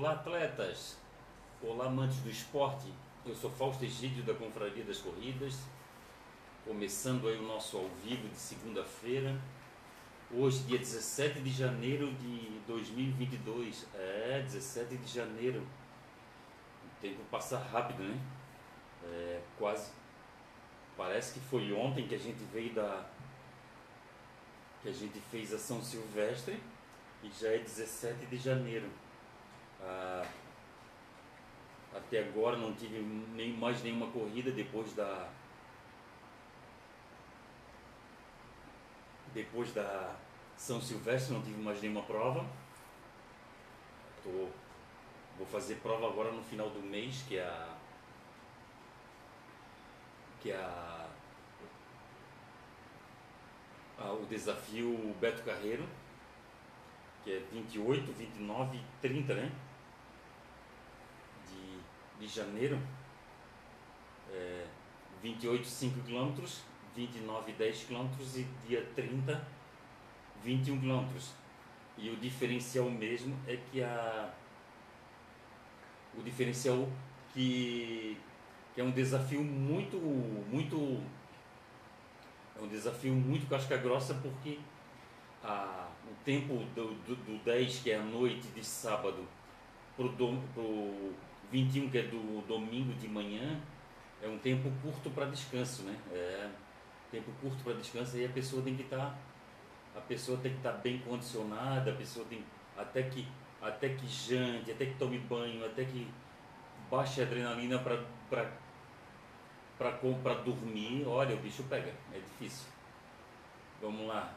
Olá, atletas! Olá, amantes do esporte! Eu sou Fausto Egídio da Confraria das Corridas, começando aí o nosso ao vivo de segunda-feira, hoje, dia 17 de janeiro de 2022. É, 17 de janeiro. O tempo passa rápido, né? É, quase. Parece que foi ontem que a gente veio da. que a gente fez a São Silvestre e já é 17 de janeiro. Ah, até agora não tive nem mais nenhuma corrida depois da depois da São Silvestre não tive mais nenhuma prova. Tô, vou fazer prova agora no final do mês, que é a que é a, a o desafio Beto Carreiro, que é 28, 29 e 30, né? De janeiro, é, 28, 5 km, 29, 10 km e dia 30, 21 km. E o diferencial mesmo é que a o diferencial que, que é um desafio muito muito é um desafio muito casca grossa porque a, o tempo do, do, do 10 que é a noite de sábado pro, pro 21, que é do domingo de manhã, é um tempo curto para descanso, né? É tempo curto para descanso, aí a pessoa tem que estar tá, a pessoa tem que estar tá bem condicionada, a pessoa tem até que até que jante, até que tome banho, até que baixe a adrenalina para para para dormir. Olha, o bicho pega, é difícil. Vamos lá.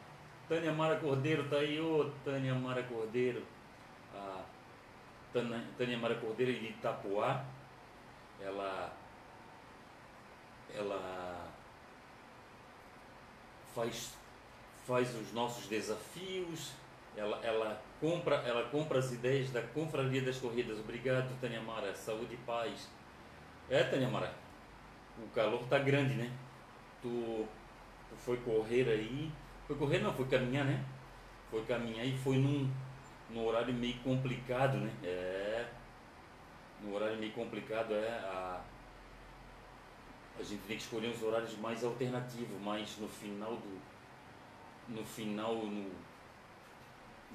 Tânia Mara Cordeiro tá aí, ô Tânia Mara Cordeiro. Ah, Tânia Mara Cordeiro de Itapuá, ela, ela faz, faz os nossos desafios, ela, ela, compra, ela compra as ideias da Confraria das Corridas. Obrigado, Tânia Mara. Saúde e paz. É, Tânia Mara, o calor tá grande, né? Tu, tu foi correr aí. Foi correr não, foi caminhar, né? Foi caminhar e foi num no horário meio complicado, né? É, no horário meio complicado é a a gente tem que escolher os horários mais alternativos, mais no final do no final no,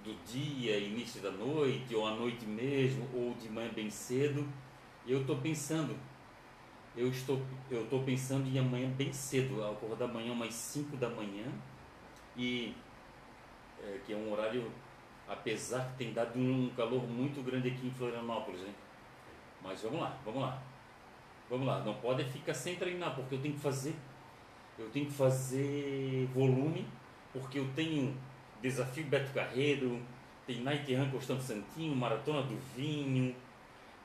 do dia, início da noite, ou à noite mesmo, ou de manhã bem cedo. Eu estou pensando, eu estou, eu estou pensando em amanhã bem cedo, acordar amanhã umas 5 da manhã, e é, que é um horário apesar que tem dado um calor muito grande aqui em Florianópolis, hein? Mas vamos lá, vamos lá. Vamos lá, não pode ficar sem treinar, porque eu tenho que fazer, eu tenho que fazer volume, porque eu tenho desafio Beto Carreiro, tem Night Run Constante Santinho, Maratona do Vinho,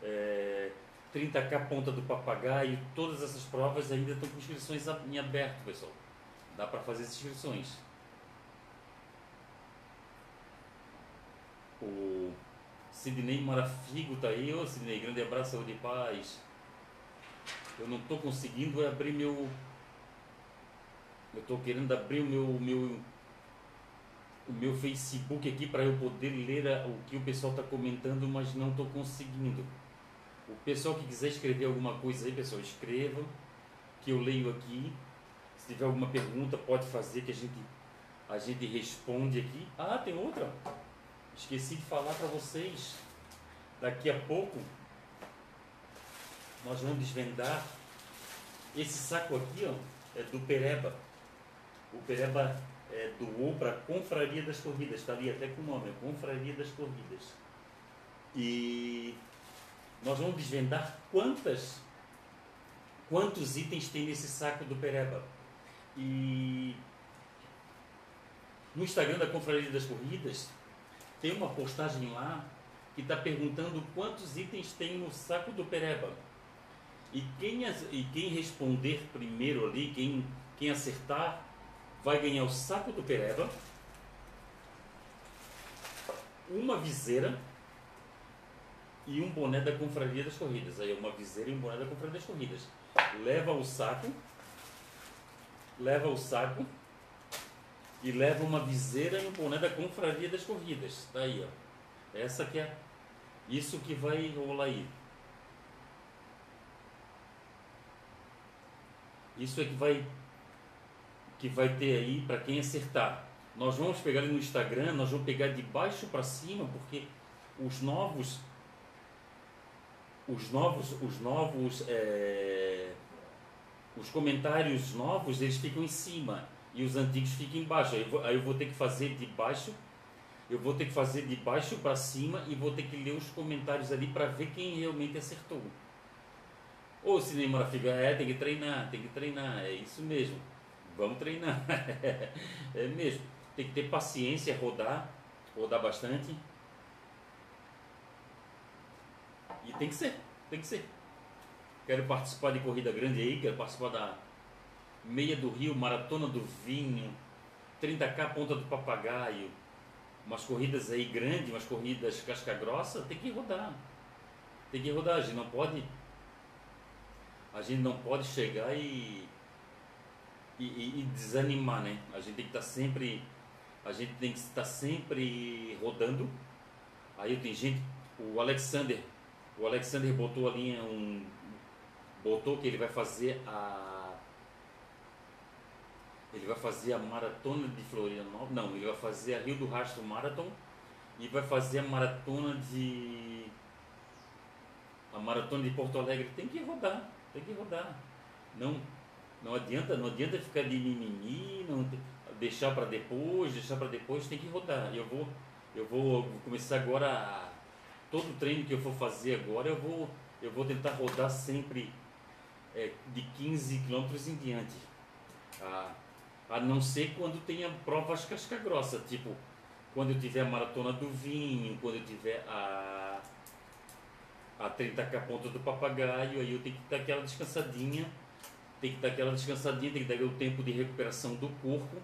é, 30k Ponta do Papagaio, todas essas provas ainda estão com inscrições em aberto, pessoal. Dá para fazer as inscrições. O Sidney Marafigo tá aí. Ô Sidney, grande abraço, saúde e paz. Eu não estou conseguindo abrir meu. Eu estou querendo abrir o meu, meu, o meu Facebook aqui para eu poder ler o que o pessoal está comentando, mas não estou conseguindo. O pessoal que quiser escrever alguma coisa aí, pessoal, escreva, que eu leio aqui. Se tiver alguma pergunta, pode fazer que a gente, a gente responde aqui. Ah, tem outra? Esqueci de falar para vocês. Daqui a pouco nós vamos desvendar esse saco aqui, ó, é do Pereba. O Pereba é, doou para a Confraria das Corridas, está ali até com o nome, é Confraria das Corridas. E nós vamos desvendar quantas quantos itens tem nesse saco do Pereba. E no Instagram da Confraria das Corridas tem uma postagem lá que está perguntando quantos itens tem no saco do Pereba. E quem, e quem responder primeiro ali, quem, quem acertar, vai ganhar o saco do Pereba, uma viseira e um boné da Confraria das Corridas. Aí uma viseira e um boné da Confraria das Corridas. Leva o saco, leva o saco e leva uma viseira e um boné da confraria das corridas. Daí, ó. Essa que é, Isso que vai rolar aí. Isso é que vai que vai ter aí para quem acertar. Nós vamos pegar no Instagram, nós vamos pegar de baixo para cima, porque os novos os novos os novos é, os comentários novos eles ficam em cima e os antigos ficam embaixo. Aí eu, vou, aí eu vou ter que fazer de baixo eu vou ter que fazer de baixo para cima e vou ter que ler os comentários ali para ver quem realmente acertou. Ô cinema fica, é, tem que treinar, tem que treinar, é isso mesmo. Vamos treinar. é mesmo. Tem que ter paciência, rodar, rodar bastante. E tem que ser, tem que ser. Quero participar de corrida grande aí, quero participar da Meia do Rio, Maratona do Vinho, 30k Ponta do Papagaio, umas corridas aí grandes, umas corridas casca grossa, tem que rodar. Tem que rodar, a gente não pode. A gente não pode chegar e, e, e desanimar, né? A gente tem que estar tá sempre. A gente tem que estar sempre rodando. Aí tem gente. O Alexander. O Alexander botou ali um. Botou que ele vai fazer a ele vai fazer a maratona de Florianópolis. Não, ele vai fazer a Rio do Rastro Marathon e vai fazer a maratona de. A maratona de Porto Alegre. Tem que rodar, tem que rodar. Não, não adianta, não adianta ficar de mimimi, não deixar para depois, deixar para depois, tem que rodar. Eu vou, eu vou, começar agora a, todo treino que eu for fazer agora, eu vou, eu vou tentar rodar sempre é, de 15 quilômetros em diante. Ah, a não ser quando tenha provas casca grossa, tipo quando eu tiver a maratona do vinho, quando eu tiver a a 30k ponta do papagaio, aí eu tenho que dar aquela descansadinha, tem que dar aquela descansadinha, tem que dar o tempo de recuperação do corpo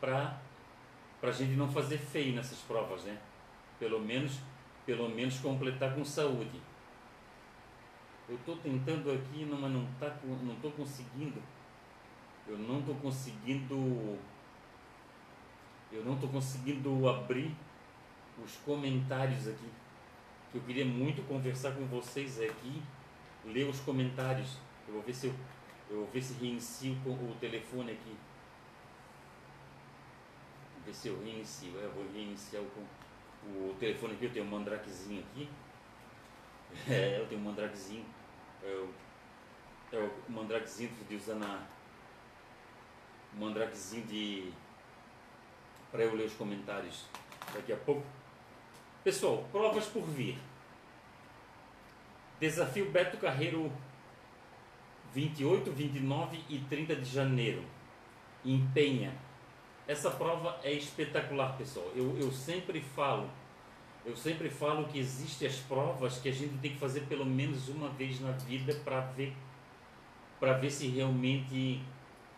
para para a gente não fazer feio nessas provas, né? Pelo menos pelo menos completar com saúde. Eu estou tentando aqui, mas não tá não estou conseguindo eu não estou conseguindo eu não estou conseguindo abrir os comentários aqui. Que eu queria muito conversar com vocês aqui ler os comentários eu vou ver se eu, eu vou ver se reinicio o telefone aqui. Vou ver se eu reinicio é, eu vou reiniciar o, o telefone aqui eu tenho um mandrakezinho aqui. É, eu tenho um mandrakezinho é o, é o mandrakezinho de usar na um mandrakezinho de. para eu ler os comentários daqui a pouco. Pessoal, provas por vir. Desafio Beto Carreiro 28, 29 e 30 de janeiro. Em Penha. Essa prova é espetacular, pessoal. Eu, eu sempre falo, eu sempre falo que existem as provas que a gente tem que fazer pelo menos uma vez na vida para ver para ver se realmente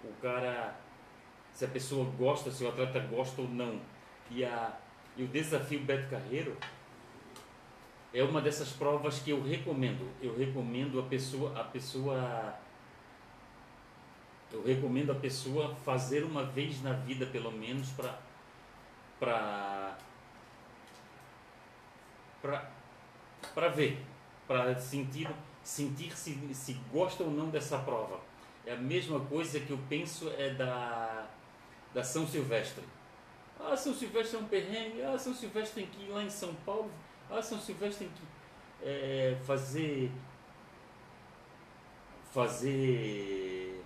o cara se a pessoa gosta, se o atleta gosta ou não. E, a, e o desafio Beto Carreiro é uma dessas provas que eu recomendo. Eu recomendo a pessoa, a pessoa eu recomendo a pessoa fazer uma vez na vida pelo menos para para para ver, para sentir sentir se, se gosta ou não dessa prova. É a mesma coisa que eu penso é da da São Silvestre. Ah, São Silvestre é um perrengue. Ah, São Silvestre tem que ir lá em São Paulo. Ah, São Silvestre tem que é, fazer. Fazer.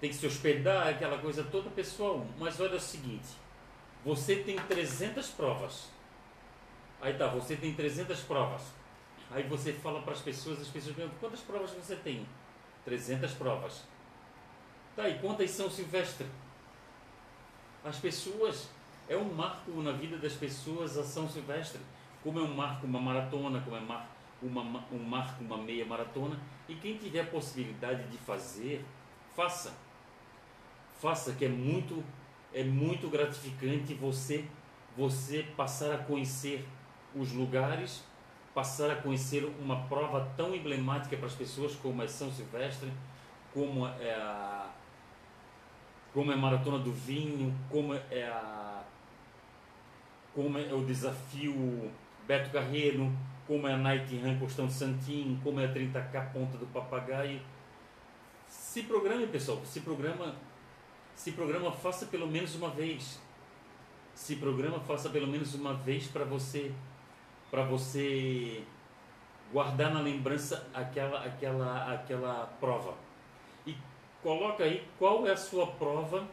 Tem que se hospedar, aquela coisa toda, pessoal. Mas olha o seguinte: você tem 300 provas. Aí tá, você tem 300 provas. Aí você fala para as pessoas, as pessoas perguntam: quantas provas você tem? 300 provas. Tá, e quantas São Silvestre? As pessoas, é um marco na vida das pessoas a São Silvestre. Como é um marco uma maratona, como é uma, um marco uma meia maratona. E quem tiver a possibilidade de fazer, faça. Faça, que é muito, é muito gratificante você, você passar a conhecer os lugares, passar a conhecer uma prova tão emblemática para as pessoas como é São Silvestre, como é a como é a maratona do vinho, como é a como é o desafio Beto Carreiro, como é a Night Run Costão Santinho, como é a 30K Ponta do Papagaio. Se programe, pessoal, se programa, se programa, faça pelo menos uma vez. Se programa, faça pelo menos uma vez para você para você guardar na lembrança aquela aquela aquela prova. Coloca aí qual é a sua prova,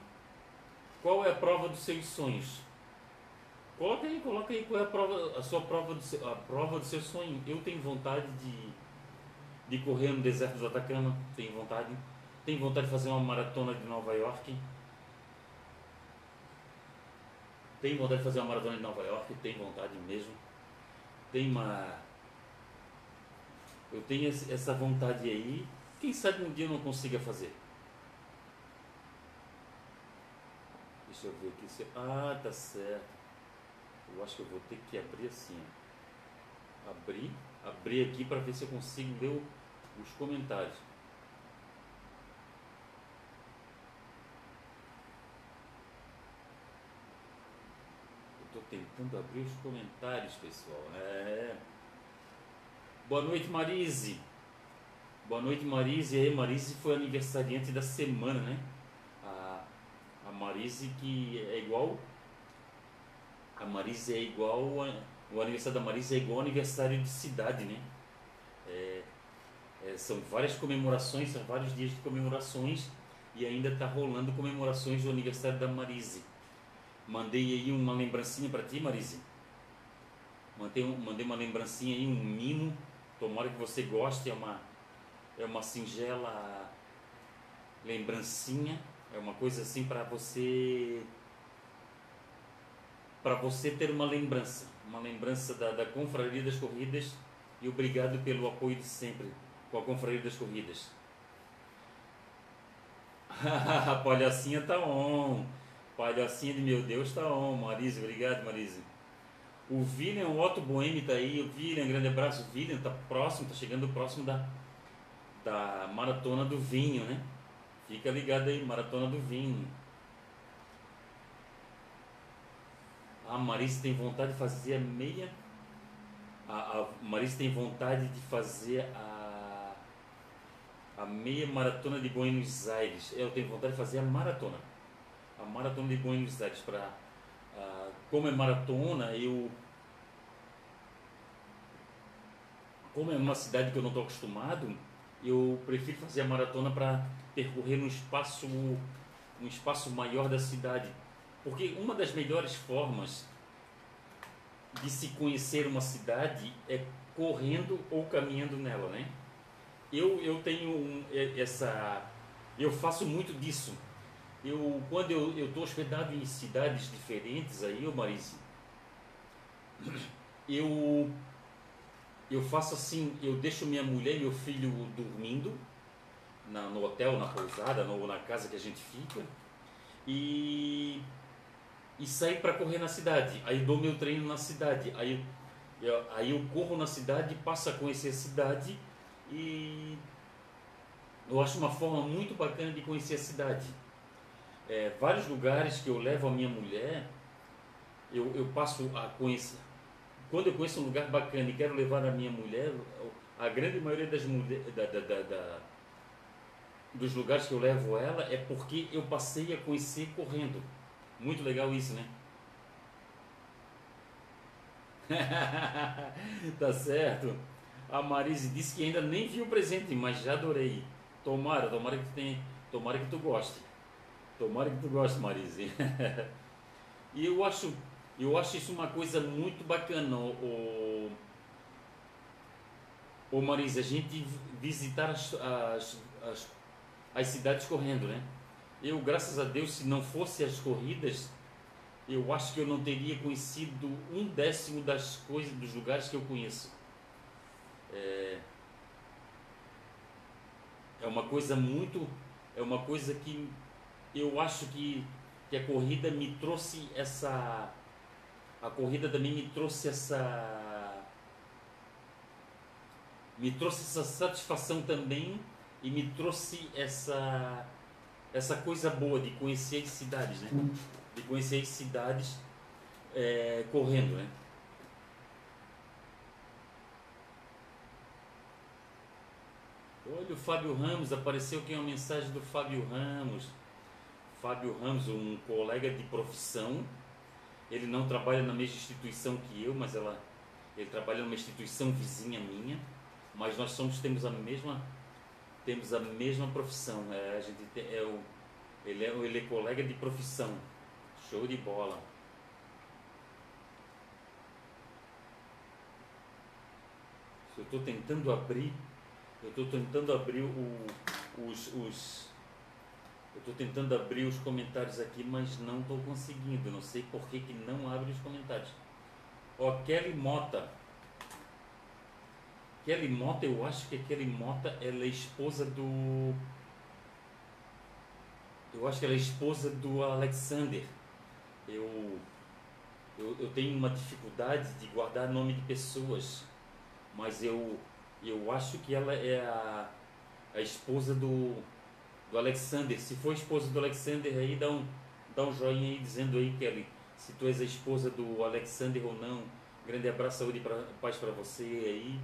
qual é a prova dos seus sonhos. Coloca aí, coloca aí qual é a prova, a sua prova do seu, a prova do seu sonho. Eu tenho vontade de, de correr no deserto do Atacama, tenho vontade. Tenho vontade de fazer uma maratona de Nova York. Tenho vontade de fazer uma maratona de Nova York, tenho vontade mesmo. Tem uma. Eu tenho essa vontade aí. Quem sabe um dia eu não consiga fazer. Deixa eu ver aqui. Ah, tá certo. Eu acho que eu vou ter que abrir assim. Abrir, abrir aqui para ver se eu consigo ler os comentários. Eu estou tentando abrir os comentários, pessoal. É. Boa noite, Marise. Boa noite, Marise. E aí, Marise foi aniversariante da semana, né? A, Marise que é igual a Marisa é igual. O aniversário da Marisa é igual ao aniversário de cidade, né? É, é, são várias comemorações, são vários dias de comemorações e ainda está rolando comemorações do aniversário da Marise. Mandei aí uma lembrancinha para ti, Marise. Mandei, mandei uma lembrancinha aí, um mimo. Tomara que você goste. É uma, é uma singela lembrancinha. É uma coisa assim para você para você ter uma lembrança, uma lembrança da, da Confraria das Corridas e obrigado pelo apoio de sempre com a Confraria das Corridas. palhacinha tá on, palhacinha de meu Deus tá on, Marise, obrigado Marise. O William, o Otto Boemi tá aí, o William, grande abraço, o William tá próximo, tá chegando próximo da, da Maratona do Vinho, né? Fica ligado aí, Maratona do Vinho. A Marisa tem vontade de fazer a meia. A, a Marisa tem vontade de fazer a, a meia maratona de Buenos Aires. Eu tenho vontade de fazer a maratona. A maratona de Buenos Aires. Pra, uh, como é maratona, eu. Como é uma cidade que eu não estou acostumado, eu prefiro fazer a maratona para percorrer um espaço, um espaço maior da cidade porque uma das melhores formas de se conhecer uma cidade é correndo ou caminhando nela, né? Eu, eu tenho um, essa... Eu faço muito disso. Eu, quando eu estou hospedado em cidades diferentes aí, ô Marise, eu, eu faço assim, eu deixo minha mulher e meu filho dormindo na, no hotel, na pousada, ou na casa que a gente fica, e e sair para correr na cidade. Aí dou meu treino na cidade. Aí eu, aí eu corro na cidade, passo a conhecer a cidade e eu acho uma forma muito bacana de conhecer a cidade. É, vários lugares que eu levo a minha mulher, eu, eu passo a conhecer. Quando eu conheço um lugar bacana e quero levar a minha mulher, a grande maioria das mulheres, da, da, da, dos lugares que eu levo ela é porque eu passei a conhecer correndo. Muito legal isso, né? tá certo. A Marise disse que ainda nem viu o presente, mas já adorei. Tomara, tomara que tu tenha, tomara que tu goste. Tomara que tu goste, Marise. e eu acho, eu acho isso uma coisa muito bacana, o, o Marise, a gente visitar as, as, as, as cidades correndo, né? Eu, graças a Deus, se não fosse as corridas, eu acho que eu não teria conhecido um décimo das coisas, dos lugares que eu conheço. É, é uma coisa muito, é uma coisa que eu acho que, que a corrida me trouxe essa, a corrida também me trouxe essa. Me trouxe essa satisfação também e me trouxe essa essa coisa boa de conhecer as cidades, né? De conhecer as cidades é, correndo, né? Olha o Fábio Ramos, apareceu aqui uma mensagem do Fábio Ramos. Fábio Ramos, um colega de profissão, ele não trabalha na mesma instituição que eu, mas ela, ele trabalha numa instituição vizinha minha, mas nós somos temos a mesma temos a mesma profissão. É, a gente é o, ele, é, ele é colega de profissão. Show de bola. Eu estou tentando abrir, eu estou tentando abrir o, os, os eu estou tentando abrir os comentários aqui, mas não estou conseguindo. Não sei por que, que não abre os comentários. Ó, Kelly Mota. Kelly Mota, eu acho que a Kelly Mota ela é esposa do. Eu acho que ela é esposa do Alexander. Eu, eu, eu tenho uma dificuldade de guardar nome de pessoas, mas eu, eu acho que ela é a, a esposa do, do Alexander. Se for esposa do Alexander aí, dá um, dá um joinha aí dizendo aí, Kelly, se tu és a esposa do Alexander ou não. Grande abraço, saúde e paz para você aí.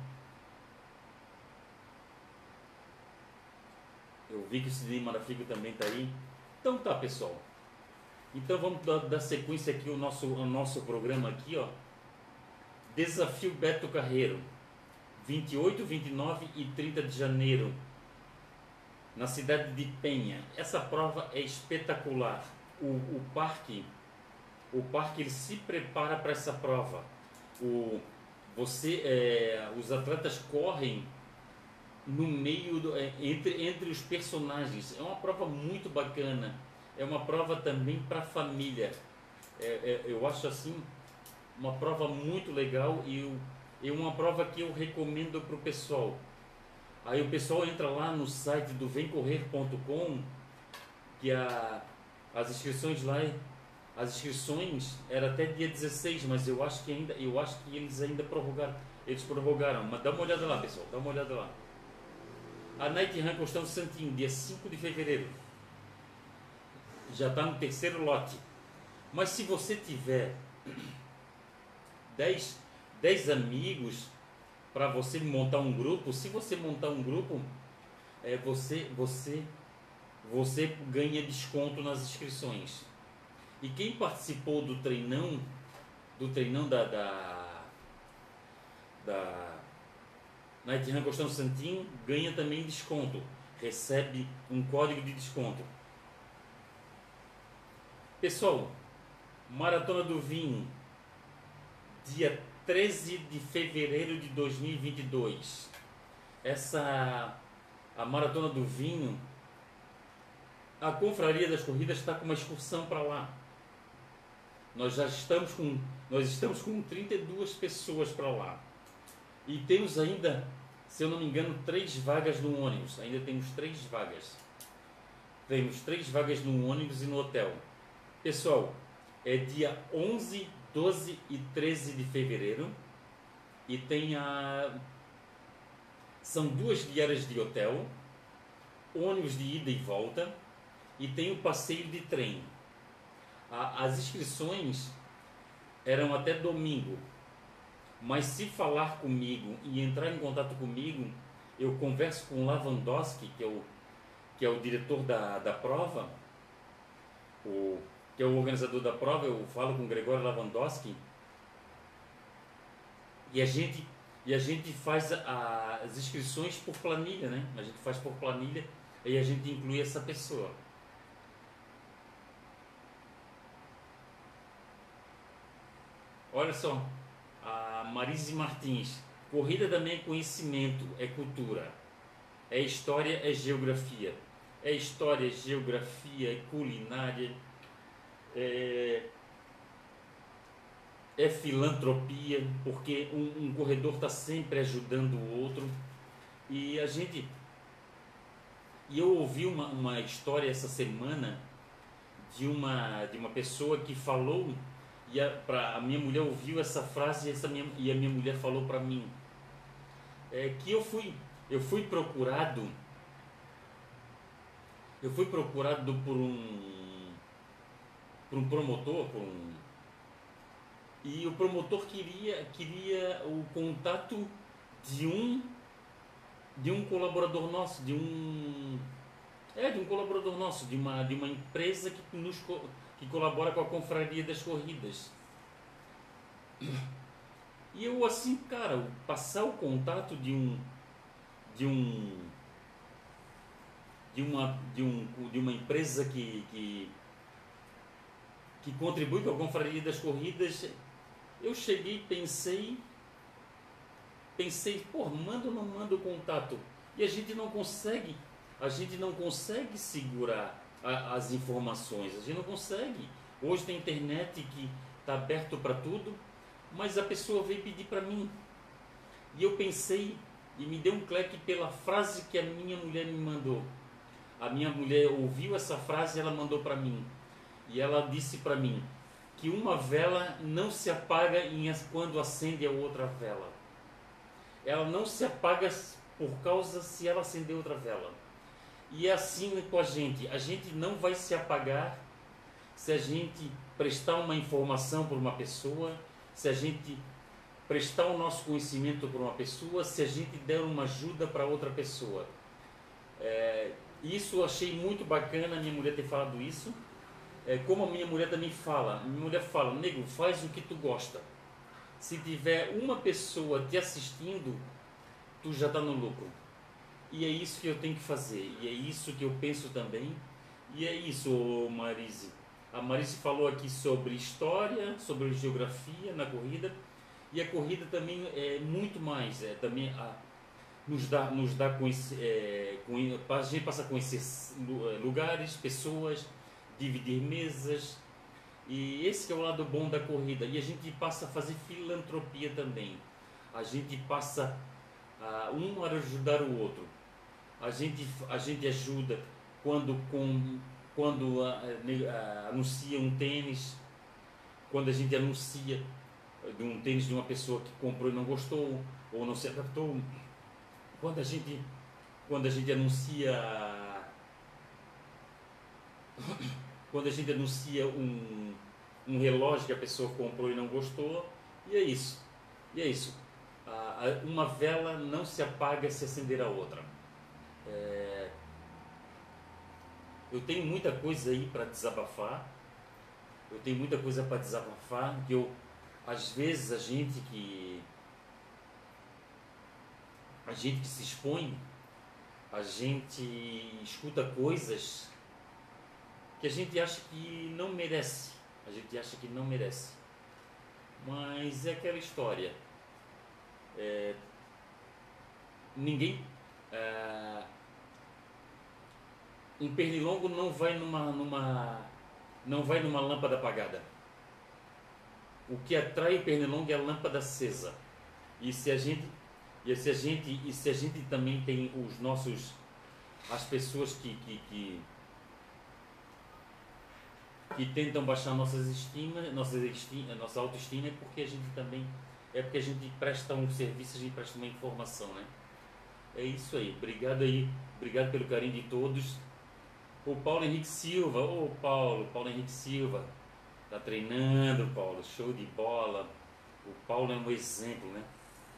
Eu vi que o Sidney Marafigo também está aí. Então tá, pessoal. Então vamos dar, dar sequência aqui ao nosso, ao nosso programa aqui, ó. Desafio Beto Carreiro. 28, 29 e 30 de janeiro. Na cidade de Penha. Essa prova é espetacular. O, o parque, o parque ele se prepara para essa prova. O, você, é, os atletas correm no meio do, é, entre, entre os personagens. É uma prova muito bacana. É uma prova também para a família. É, é, eu acho assim uma prova muito legal e eu, é uma prova que eu recomendo para o pessoal. Aí o pessoal entra lá no site do vemcorrer.com que a, as inscrições lá as inscrições era até dia 16, mas eu acho que ainda eu acho que eles ainda prorrogaram. Eles prorrogaram, mas dá uma olhada lá, pessoal, dá uma olhada lá. A Night Run Costão Santinho, dia 5 de fevereiro. Já está no terceiro lote. Mas se você tiver 10, 10 amigos para você montar um grupo, se você montar um grupo, é, você, você, você ganha desconto nas inscrições. E quem participou do treinão, do treinão da, da, da Night Run Costão Santinho ganha também desconto, recebe um código de desconto. Pessoal, Maratona do Vinho, dia 13 de fevereiro de 2022. Essa a Maratona do Vinho, a Confraria das Corridas está com uma excursão para lá. Nós já estamos com nós estamos com 32 pessoas para lá. E temos ainda, se eu não me engano, três vagas no ônibus. Ainda temos três vagas. Temos três vagas no ônibus e no hotel. Pessoal, é dia 11, 12 e 13 de fevereiro. E tem a. São duas diárias de hotel, ônibus de ida e volta e tem o passeio de trem. As inscrições eram até domingo, mas se falar comigo e entrar em contato comigo, eu converso com o Lavandowski, que é o, que é o diretor da, da prova, o, que é o organizador da prova, eu falo com o Gregório Lavandowski, e a gente, e a gente faz a, as inscrições por planilha, né? A gente faz por planilha e a gente inclui essa pessoa. Olha só, a Marise Martins. Corrida também é conhecimento, é cultura. É história, é geografia. É história, geografia, é culinária, é, é filantropia, porque um, um corredor está sempre ajudando o outro. E a gente. E eu ouvi uma, uma história essa semana de uma, de uma pessoa que falou e a, pra, a minha mulher ouviu essa frase essa minha, e a minha mulher falou para mim é, que eu fui, eu fui procurado, eu fui procurado por um, por um promotor, por um, e o promotor queria, queria o contato de um de um colaborador nosso, de um é de um colaborador nosso, de uma de uma empresa que nos que colabora com a confraria das corridas. E eu assim, cara, passar o contato de um de um de uma de um de uma empresa que que, que contribui com a confraria das corridas, eu cheguei, pensei pensei, pô, manda ou não manda o contato? E a gente não consegue, a gente não consegue segurar a, as informações, a gente não consegue. Hoje tem internet que está aberto para tudo, mas a pessoa veio pedir para mim. E eu pensei e me deu um clique pela frase que a minha mulher me mandou. A minha mulher ouviu essa frase e ela mandou para mim. E ela disse para mim que uma vela não se apaga quando acende a outra vela ela não se apaga por causa se ela acender outra vela. E é assim com a gente. A gente não vai se apagar se a gente prestar uma informação para uma pessoa, se a gente prestar o nosso conhecimento para uma pessoa, se a gente der uma ajuda para outra pessoa. É, isso eu achei muito bacana a minha mulher ter falado isso. É, como a minha mulher também fala, minha mulher fala, nego, faz o que tu gosta se tiver uma pessoa te assistindo, tu já está no lucro. E é isso que eu tenho que fazer. E é isso que eu penso também. E é isso, Marise. A Marise falou aqui sobre história, sobre geografia na corrida. E a corrida também é muito mais. É também a, nos dá, nos dá conhecer, é, a gente passa a conhecer lugares, pessoas, dividir mesas, e esse é o lado bom da corrida. E a gente passa a fazer filantropia também. A gente passa a um a ajudar o outro. A gente, a gente ajuda quando, com, quando a, a, anuncia um tênis, quando a gente anuncia de um tênis de uma pessoa que comprou e não gostou ou não se adaptou. Quando a gente, quando a gente anuncia quando a gente anuncia um, um relógio que a pessoa comprou e não gostou, e é isso. E é isso. uma vela não se apaga se acender a outra. É, eu tenho muita coisa aí para desabafar. Eu tenho muita coisa para desabafar que eu às vezes a gente que a gente que se expõe, a gente escuta coisas que a gente acha que não merece. A gente acha que não merece. Mas é aquela história. É, ninguém. É, um pernilongo não vai numa, numa. não vai numa lâmpada apagada. O que atrai o pernilongo é a lâmpada acesa. E se a gente. E se a gente, e se a gente também tem os nossos. as pessoas que, que, que que tentam baixar nossas nossas estima, nossa autoestima é porque a gente também é porque a gente presta um serviço, a gente presta uma informação, né? É isso aí. Obrigado aí, obrigado pelo carinho de todos. O Paulo Henrique Silva, ô oh, Paulo, Paulo Henrique Silva, tá treinando, Paulo, show de bola. O Paulo é um exemplo, né?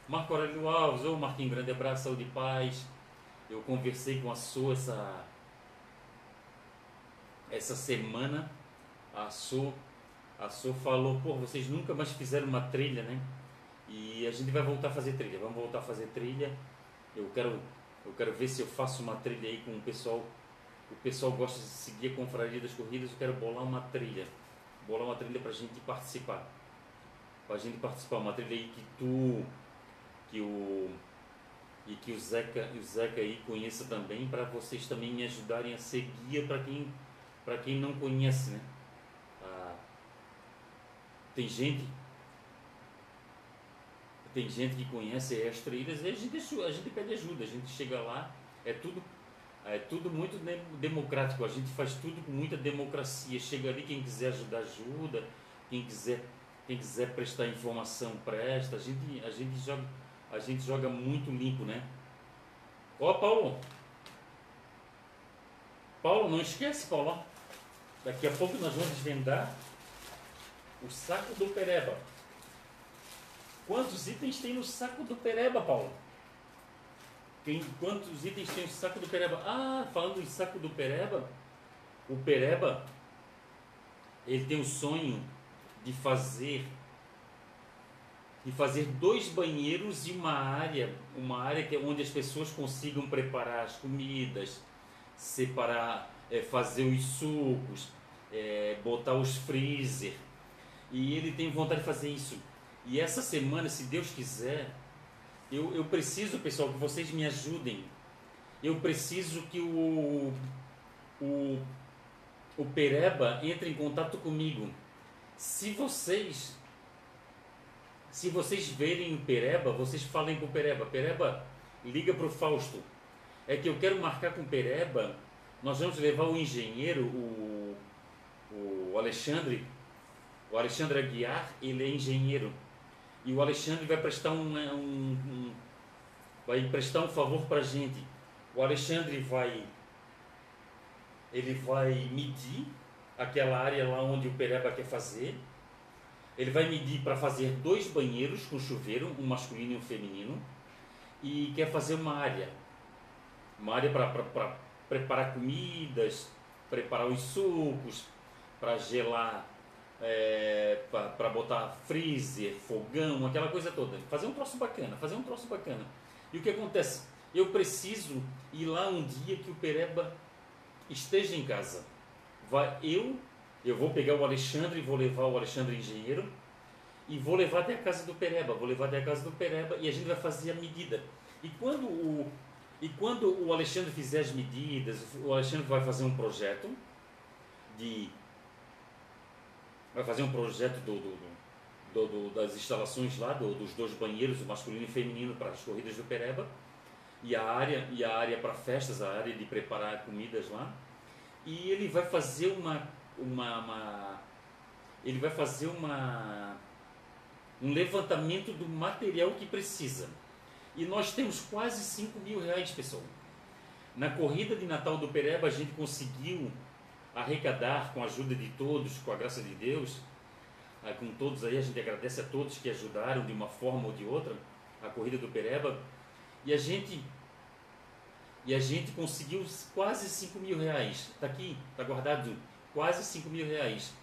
Marco Aurélio Alves, ô oh, Marquinhos, grande abraço, saúde e paz. Eu conversei com a sua essa, essa semana a Su, a Su falou, pô, vocês nunca mais fizeram uma trilha, né? E a gente vai voltar a fazer trilha, vamos voltar a fazer trilha. Eu quero, eu quero ver se eu faço uma trilha aí com o pessoal. O pessoal gosta de seguir a confraria das corridas, eu quero bolar uma trilha. Bolar uma trilha pra gente participar. Pra gente participar, uma trilha aí que tu, que o e que o Zeca, o Zeca aí conheça também, para vocês também me ajudarem a ser guia para quem, quem não conhece, né? Tem gente tem gente que conhece as trilhas e a gente, a gente pede ajuda, a gente chega lá, é tudo, é tudo muito democrático, a gente faz tudo com muita democracia. Chega ali, quem quiser ajudar, ajuda, quem quiser, quem quiser prestar informação, presta. A gente, a gente, joga, a gente joga muito limpo, né? Ó, Paulo! Paulo, não esquece, Paulo. Daqui a pouco nós vamos desvendar o saco do Pereba. Quantos itens tem no saco do Pereba, Paulo? Quem, quantos itens tem o saco do Pereba? Ah, falando em saco do Pereba, o Pereba, ele tem o sonho de fazer de fazer dois banheiros e uma área, uma área que é onde as pessoas consigam preparar as comidas, separar, é, fazer os sucos, é, botar os freezer. E ele tem vontade de fazer isso. E essa semana, se Deus quiser, eu, eu preciso, pessoal, que vocês me ajudem. Eu preciso que o, o, o Pereba entre em contato comigo. Se vocês se vocês verem o Pereba, vocês falem com o Pereba. Pereba, liga para o Fausto. É que eu quero marcar com o Pereba. Nós vamos levar o engenheiro, o, o Alexandre. O Alexandre Aguiar, ele é engenheiro. E o Alexandre vai prestar um, um, um vai prestar um favor para a gente. O Alexandre vai ele vai medir aquela área lá onde o Pereba quer fazer ele vai medir para fazer dois banheiros com chuveiro, um masculino e um feminino, e quer fazer uma área. Uma área para preparar comidas, preparar os sucos, para gelar, é, para botar freezer, fogão, aquela coisa toda. Fazer um troço bacana, fazer um troço bacana. E o que acontece? Eu preciso ir lá um dia que o Pereba esteja em casa. Vai eu eu vou pegar o Alexandre, vou levar o Alexandre engenheiro e vou levar até a casa do Pereba, vou levar até a casa do Pereba e a gente vai fazer a medida. E quando o, e quando o Alexandre fizer as medidas, o Alexandre vai fazer um projeto de vai fazer um projeto do, do, do, do das instalações lá dos dois banheiros, o masculino e feminino para as corridas do Pereba e a área e a área para festas, a área de preparar comidas lá. E ele vai fazer uma uma, uma ele vai fazer uma um levantamento do material que precisa. E nós temos quase 5 mil reais, pessoal. Na corrida de Natal do Pereba, a gente conseguiu arrecadar, com a ajuda de todos, com a graça de Deus, ah, com todos aí, a gente agradece a todos que ajudaram de uma forma ou de outra a corrida do Pereba. E a gente e a gente conseguiu quase 5 mil reais. Está aqui, está guardado quase 5 mil reais.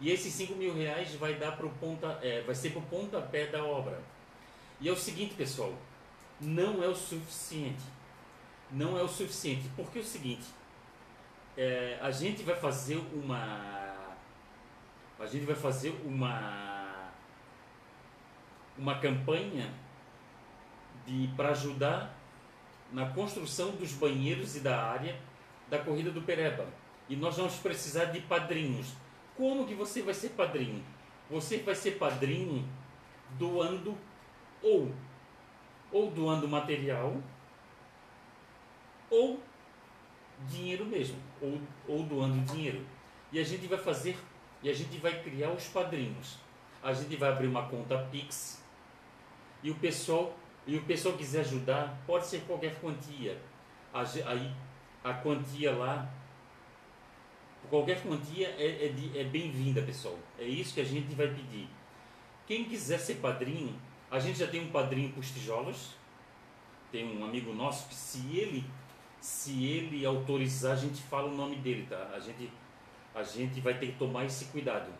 E esses 5 mil reais vai, dar pro ponta, é, vai ser para o pontapé da obra. E é o seguinte, pessoal, não é o suficiente. Não é o suficiente. Porque é o seguinte, é, a gente vai fazer uma. A gente vai fazer uma. Uma campanha para ajudar na construção dos banheiros e da área da corrida do Pereba. E nós vamos precisar de padrinhos. Como que você vai ser padrinho? Você vai ser padrinho doando ou ou doando material ou dinheiro mesmo, ou, ou doando dinheiro. E a gente vai fazer, e a gente vai criar os padrinhos. A gente vai abrir uma conta Pix e o pessoal, e o pessoal quiser ajudar, pode ser qualquer quantia. Aí a quantia lá Qualquer quantia é, é, é bem-vinda, pessoal. É isso que a gente vai pedir. Quem quiser ser padrinho, a gente já tem um padrinho para os tijolos. Tem um amigo nosso que se ele se ele autorizar, a gente fala o nome dele, tá? A gente a gente vai ter que tomar esse cuidado.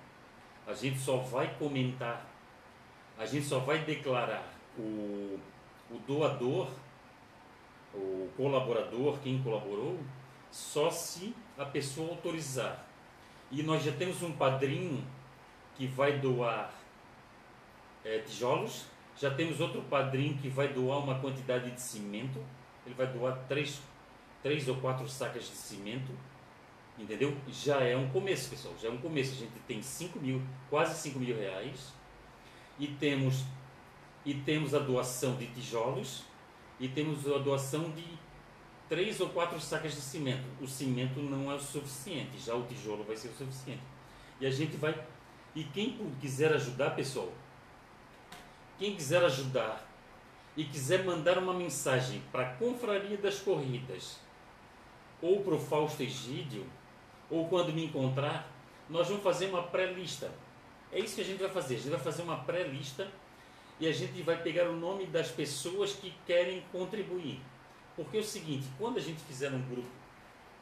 A gente só vai comentar, a gente só vai declarar o, o doador, o colaborador, quem colaborou, só se a pessoa autorizar. E nós já temos um padrinho que vai doar é, tijolos, já temos outro padrinho que vai doar uma quantidade de cimento, ele vai doar três, três ou quatro sacas de cimento, entendeu? Já é um começo, pessoal, já é um começo. A gente tem 5 mil, quase 5 mil reais, e temos, e temos a doação de tijolos, e temos a doação de três ou quatro sacas de cimento. O cimento não é o suficiente, já o tijolo vai ser o suficiente. E a gente vai. E quem quiser ajudar, pessoal, quem quiser ajudar e quiser mandar uma mensagem para a Confraria das Corridas ou para o Fausto Egídio, ou quando me encontrar, nós vamos fazer uma pré-lista. É isso que a gente vai fazer. A gente vai fazer uma pré-lista e a gente vai pegar o nome das pessoas que querem contribuir Porque é o seguinte, quando a gente fizer um grupo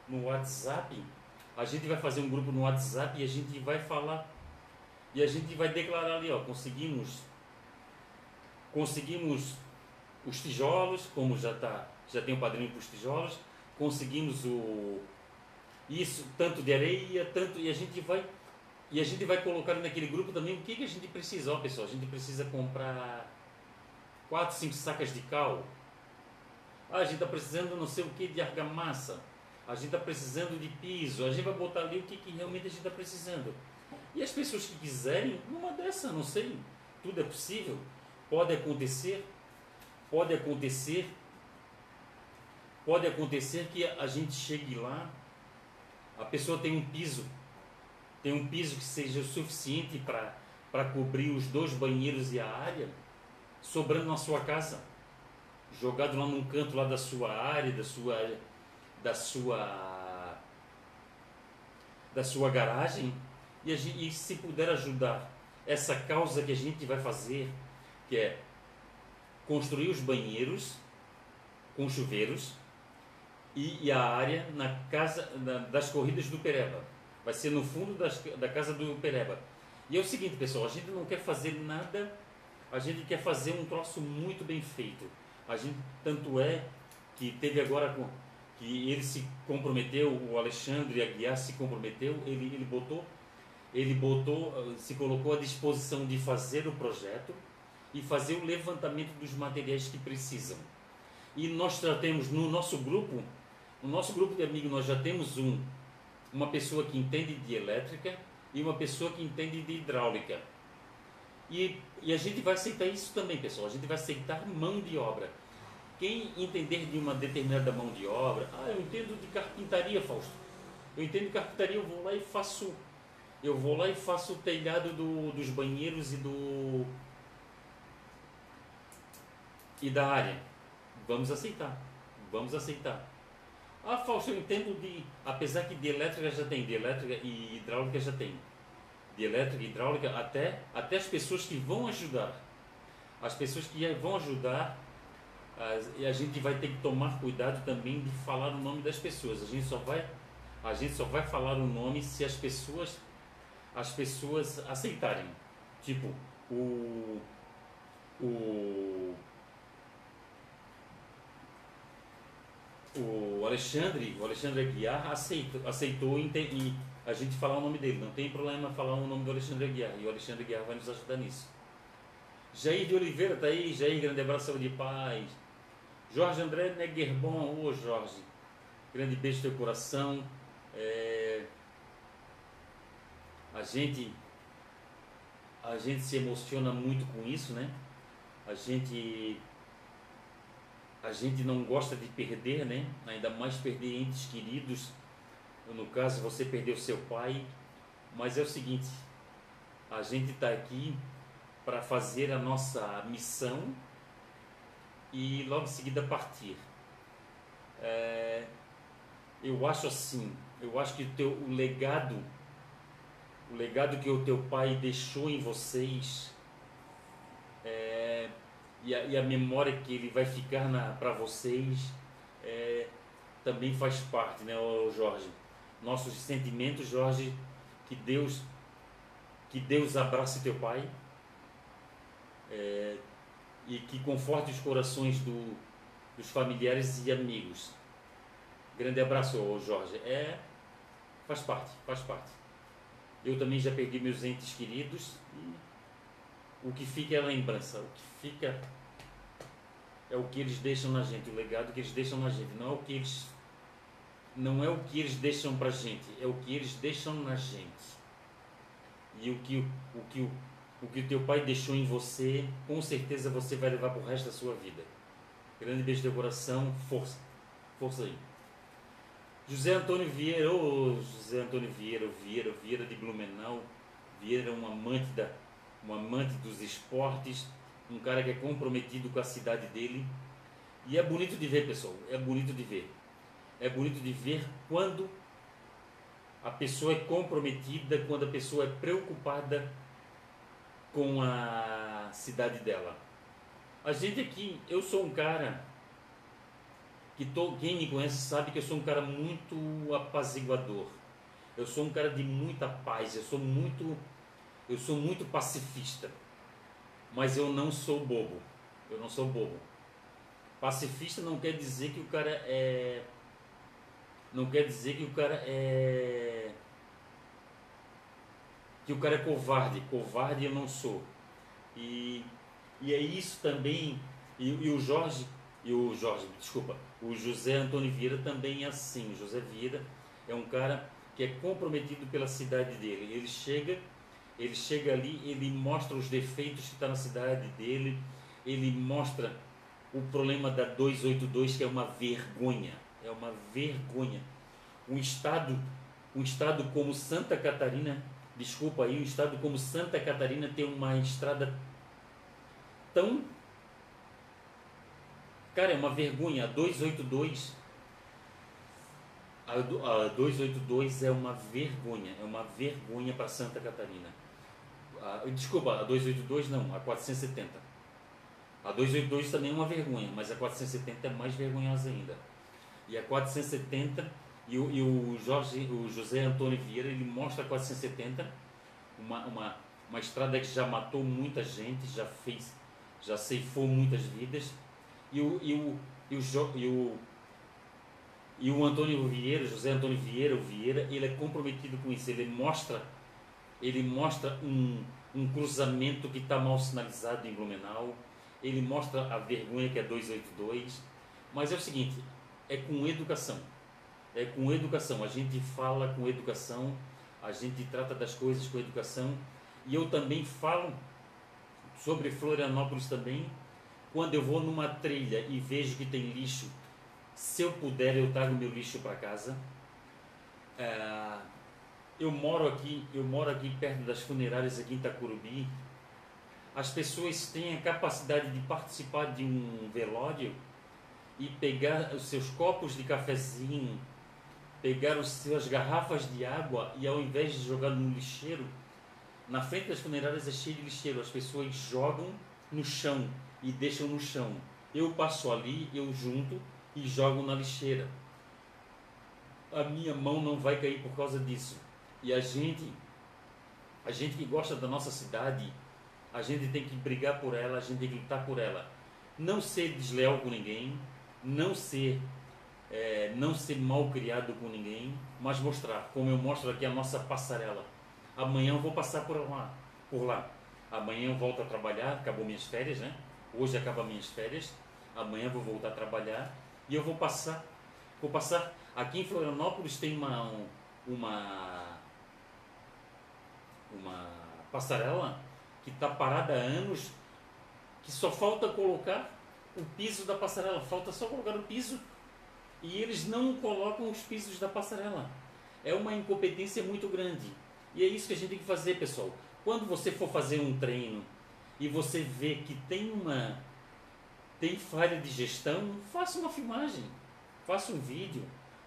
no WhatsApp, a gente vai fazer um grupo no WhatsApp e a gente vai falar e a gente vai declarar ali, ó, conseguimos conseguimos os tijolos, como já tá, já tem o padrinho para os tijolos, conseguimos o isso, tanto de areia, tanto e a gente vai e a gente vai colocar naquele grupo também o que, que a gente precisa, ó, pessoal, a gente precisa comprar quatro, cinco sacas de cal. Ah, a gente está precisando não sei o que de argamassa. A gente está precisando de piso. A gente vai botar ali o que, que realmente a gente está precisando. E as pessoas que quiserem, numa dessa, não sei, tudo é possível. Pode acontecer, pode acontecer, pode acontecer que a gente chegue lá, a pessoa tem um piso, tem um piso que seja suficiente para cobrir os dois banheiros e a área, sobrando na sua casa, jogado lá num canto lá da sua área, da sua da sua da sua garagem e, gente, e se puder ajudar essa causa que a gente vai fazer, que é construir os banheiros com chuveiros e, e a área na casa na, das corridas do Pereba. Vai ser no fundo das, da casa do Pereba. E é o seguinte, pessoal, a gente não quer fazer nada, a gente quer fazer um troço muito bem feito. A gente tanto é que teve agora que ele se comprometeu, o Alexandre Aguiar se comprometeu, ele, ele botou, ele botou, se colocou à disposição de fazer o projeto e fazer o levantamento dos materiais que precisam. E nós tratamos no nosso grupo, no nosso grupo de amigos nós já temos um, uma pessoa que entende de elétrica e uma pessoa que entende de hidráulica. E, e a gente vai aceitar isso também, pessoal. A gente vai aceitar mão de obra quem entender de uma determinada mão de obra, ah, eu entendo de carpintaria, Fausto. Eu entendo de carpintaria, eu vou lá e faço. Eu vou lá e faço o telhado do, dos banheiros e do. e da área. Vamos aceitar. Vamos aceitar. Ah, Fausto, eu entendo de. Apesar que de elétrica já tem, de elétrica e hidráulica já tem. De elétrica e hidráulica, até, até as pessoas que vão ajudar. As pessoas que vão ajudar e a gente vai ter que tomar cuidado também de falar o nome das pessoas. A gente só vai, a gente só vai falar o nome se as pessoas, as pessoas aceitarem. Tipo, o, o, o Alexandre, o Alexandre Aguiar aceitou, aceitou e, e a gente falar o nome dele. Não tem problema falar o nome do Alexandre Aguiar. E o Alexandre Aguiar vai nos ajudar nisso. Jair de Oliveira tá aí, Jair, grande abraço, saúde e paz. Jorge André Neguerbon, ô Jorge, grande beijo no teu coração. É, a gente a gente se emociona muito com isso, né? A gente a gente não gosta de perder, né? Ainda mais perder entes queridos. No caso, você perdeu seu pai, mas é o seguinte, a gente está aqui para fazer a nossa missão e logo em seguida partir. É, eu acho assim, eu acho que o, teu, o legado, o legado que o teu pai deixou em vocês é, e, a, e, a, memória que ele vai ficar para vocês é, também faz parte, né, Jorge? Nossos sentimentos, Jorge, que Deus que Deus abrace teu pai. É, e que conforte os corações do, dos familiares e amigos. Grande abraço, Jorge. É, faz parte, faz parte. Eu também já perdi meus entes queridos e o que fica é a lembrança, o que fica é o que eles deixam na gente, o legado que eles deixam na gente, não é o que eles não é o que eles deixam pra gente, é o que eles deixam na gente. E o que o que o o que o teu pai deixou em você, com certeza você vai levar para o resto da sua vida. Grande beijo de coração, força, força aí. José Antônio Vieira, ô oh, José Antônio Vieira, Vieira, Vieira de Blumenau, Vieira é um amante, da, um amante dos esportes, um cara que é comprometido com a cidade dele. E é bonito de ver, pessoal, é bonito de ver. É bonito de ver quando a pessoa é comprometida, quando a pessoa é preocupada com a cidade dela. A gente aqui, eu sou um cara que to, quem me conhece sabe que eu sou um cara muito apaziguador. Eu sou um cara de muita paz, eu sou muito eu sou muito pacifista. Mas eu não sou bobo. Eu não sou bobo. Pacifista não quer dizer que o cara é não quer dizer que o cara é que o cara é covarde. Covarde eu não sou. E, e é isso também. E, e o Jorge, e o Jorge, desculpa, o José Antônio Vieira também é assim. O José Vieira é um cara que é comprometido pela cidade dele. Ele chega, ele chega ali, ele mostra os defeitos que está na cidade dele, ele mostra o problema da 282 que é uma vergonha, é uma vergonha. Um estado, um estado como Santa Catarina desculpa aí, um estado como Santa Catarina tem uma estrada tão. Cara, é uma vergonha. A 282. A 282 é uma vergonha. É uma vergonha para Santa Catarina. A, desculpa, a 282 não, a 470. A 282 também é uma vergonha, mas a 470 é mais vergonhosa ainda. E a 470 e o, e o, Jorge, o José Antônio Vieira, ele mostra a 470, uma, uma, uma estrada que já matou muita gente, já fez, já ceifou muitas vidas. E o, e o, e o, e o, e o Antônio Vieira, José Antônio Vieira, o Vieira, ele é comprometido com isso. Ele mostra, ele mostra um, um cruzamento que está mal sinalizado em Blumenau. Ele mostra a vergonha que é 282. Mas é o seguinte, é com educação é com educação. A gente fala com educação, a gente trata das coisas com educação. E eu também falo sobre Florianópolis também. Quando eu vou numa trilha e vejo que tem lixo, se eu puder eu trago meu lixo para casa. É, eu moro aqui, eu moro aqui perto das funerárias aqui em Itacurubi. As pessoas têm a capacidade de participar de um velório e pegar os seus copos de cafezinho, pegar as suas garrafas de água e ao invés de jogar no lixeiro, na frente das funerárias é cheio de lixeiro, as pessoas jogam no chão e deixam no chão. Eu passo ali, eu junto e jogo na lixeira. A minha mão não vai cair por causa disso. E a gente, a gente que gosta da nossa cidade, a gente tem que brigar por ela, a gente tem que lutar por ela. Não ser desleal com ninguém, não ser é, não ser mal criado com ninguém, mas mostrar, como eu mostro aqui a nossa passarela. Amanhã eu vou passar por lá, por lá. Amanhã eu volto a trabalhar, acabou minhas férias, né? Hoje acaba minhas férias. Amanhã eu vou voltar a trabalhar e eu vou passar, vou passar. Aqui em Florianópolis tem uma uma uma passarela que está parada há anos, que só falta colocar o piso da passarela, falta só colocar o piso e eles não colocam os pisos da passarela. É uma incompetência muito grande. E é isso que a gente tem que fazer, pessoal. Quando você for fazer um treino e você vê que tem uma tem falha de gestão, faça uma filmagem, faça um vídeo,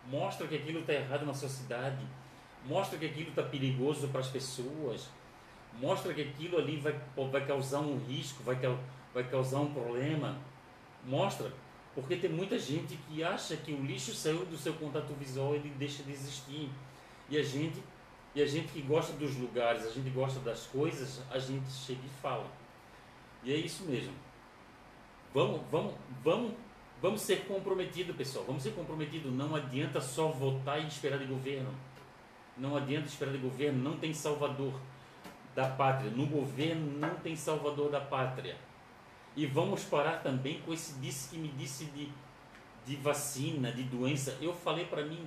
mostra que aquilo está errado na sua cidade, mostra que aquilo está perigoso para as pessoas, mostra que aquilo ali vai, vai causar um risco, vai, vai causar um problema, mostra porque tem muita gente que acha que o lixo saiu do seu contato visual e ele deixa de existir. E a gente, e a gente que gosta dos lugares, a gente gosta das coisas, a gente chega e fala. E é isso mesmo. Vamos, vamos, vamos, vamos ser comprometidos, pessoal. Vamos ser comprometidos. Não adianta só votar e esperar de governo. Não adianta esperar de governo. Não tem salvador da pátria. No governo não tem salvador da pátria. E vamos parar também com esse disse que me disse de, de vacina, de doença. Eu falei para mim,